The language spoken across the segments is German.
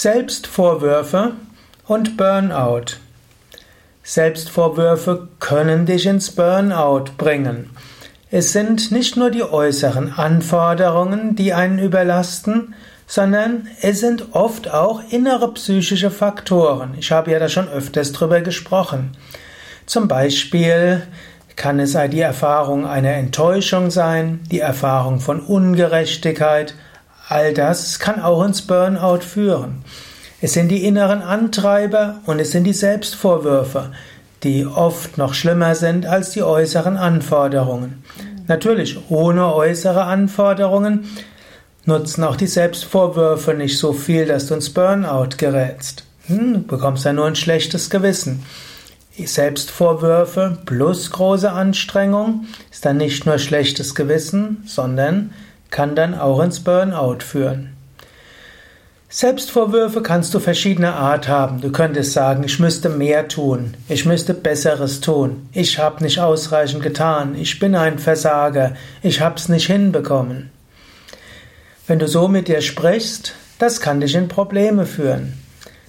Selbstvorwürfe und Burnout. Selbstvorwürfe können dich ins Burnout bringen. Es sind nicht nur die äußeren Anforderungen, die einen überlasten, sondern es sind oft auch innere psychische Faktoren. Ich habe ja da schon öfters drüber gesprochen. Zum Beispiel kann es die Erfahrung einer Enttäuschung sein, die Erfahrung von Ungerechtigkeit, all das kann auch ins Burnout führen. Es sind die inneren Antreiber und es sind die Selbstvorwürfe, die oft noch schlimmer sind als die äußeren Anforderungen. Natürlich, ohne äußere Anforderungen nutzen auch die Selbstvorwürfe nicht so viel, dass du ins Burnout gerätst. Hm, du bekommst ja nur ein schlechtes Gewissen. Selbstvorwürfe plus große Anstrengung ist dann nicht nur schlechtes Gewissen, sondern kann dann auch ins Burnout führen. Selbstvorwürfe kannst du verschiedener Art haben. Du könntest sagen, ich müsste mehr tun, ich müsste Besseres tun, ich habe nicht ausreichend getan, ich bin ein Versager, ich hab's nicht hinbekommen. Wenn du so mit dir sprichst, das kann dich in Probleme führen.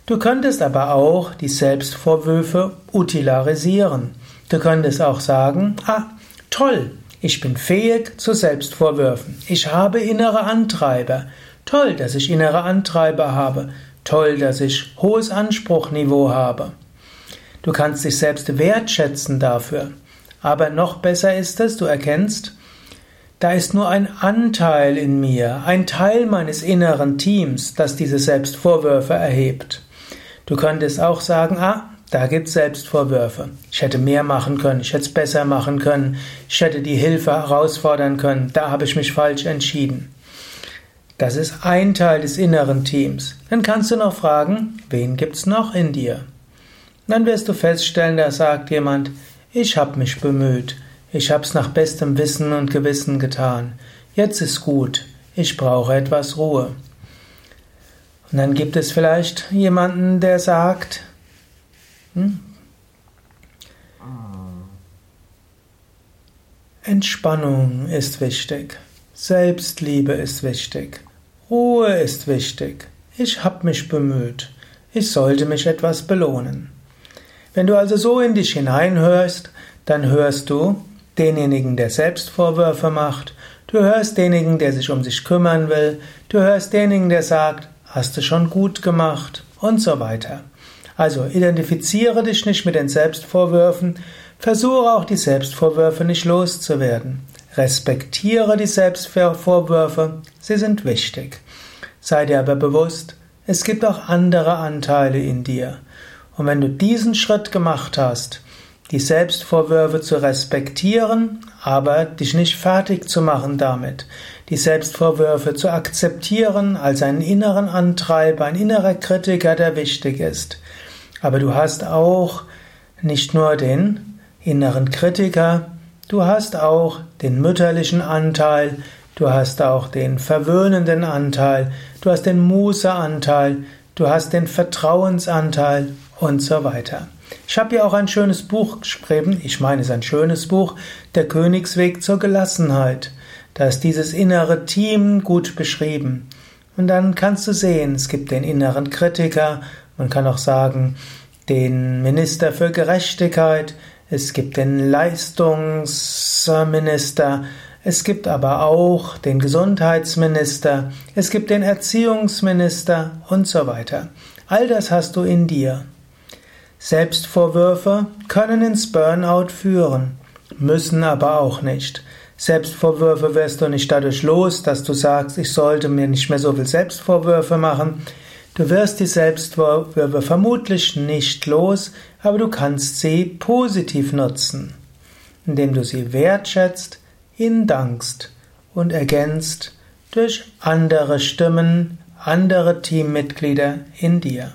Du könntest aber auch die Selbstvorwürfe utilarisieren. Du könntest auch sagen, ah, toll, ich bin fähig zu Selbstvorwürfen. Ich habe innere Antreiber. Toll, dass ich innere Antreiber habe. Toll, dass ich hohes Anspruchniveau habe. Du kannst dich selbst wertschätzen dafür. Aber noch besser ist es, du erkennst, da ist nur ein Anteil in mir, ein Teil meines inneren Teams, das diese Selbstvorwürfe erhebt. Du könntest auch sagen, ah, da gibt's Selbstvorwürfe. Ich hätte mehr machen können, ich hätte es besser machen können, ich hätte die Hilfe herausfordern können, da habe ich mich falsch entschieden. Das ist ein Teil des inneren Teams. Dann kannst du noch fragen, wen gibt's noch in dir? Dann wirst du feststellen, da sagt jemand, ich habe mich bemüht, ich hab's nach bestem Wissen und Gewissen getan. Jetzt ist gut. Ich brauche etwas Ruhe. Und dann gibt es vielleicht jemanden, der sagt, hm? Entspannung ist wichtig. Selbstliebe ist wichtig. Ruhe ist wichtig. Ich habe mich bemüht. Ich sollte mich etwas belohnen. Wenn du also so in dich hineinhörst, dann hörst du, denjenigen, der Selbstvorwürfe macht, du hörst denjenigen, der sich um sich kümmern will, du hörst denjenigen, der sagt, hast du schon gut gemacht und so weiter. Also identifiziere dich nicht mit den Selbstvorwürfen, versuche auch die Selbstvorwürfe nicht loszuwerden. Respektiere die Selbstvorwürfe, sie sind wichtig. Sei dir aber bewusst, es gibt auch andere Anteile in dir. Und wenn du diesen Schritt gemacht hast, die Selbstvorwürfe zu respektieren, aber dich nicht fertig zu machen damit, die Selbstvorwürfe zu akzeptieren als einen inneren Antreiber, ein innerer Kritiker, der wichtig ist. Aber du hast auch nicht nur den inneren Kritiker, du hast auch den mütterlichen Anteil, du hast auch den verwöhnenden Anteil, du hast den Mußeanteil, du hast den Vertrauensanteil und so weiter. Ich habe ja auch ein schönes Buch geschrieben, ich meine es ist ein schönes Buch, Der Königsweg zur Gelassenheit. Da ist dieses innere Team gut beschrieben. Und dann kannst du sehen, es gibt den inneren Kritiker, man kann auch sagen, den Minister für Gerechtigkeit, es gibt den Leistungsminister, es gibt aber auch den Gesundheitsminister, es gibt den Erziehungsminister und so weiter. All das hast du in dir. Selbstvorwürfe können ins Burnout führen, müssen aber auch nicht. Selbstvorwürfe wirst du nicht dadurch los, dass du sagst, ich sollte mir nicht mehr so viel Selbstvorwürfe machen. Du wirst die Selbstvorwürfe vermutlich nicht los, aber du kannst sie positiv nutzen, indem du sie wertschätzt, ihnen dankst und ergänzt durch andere Stimmen, andere Teammitglieder in dir.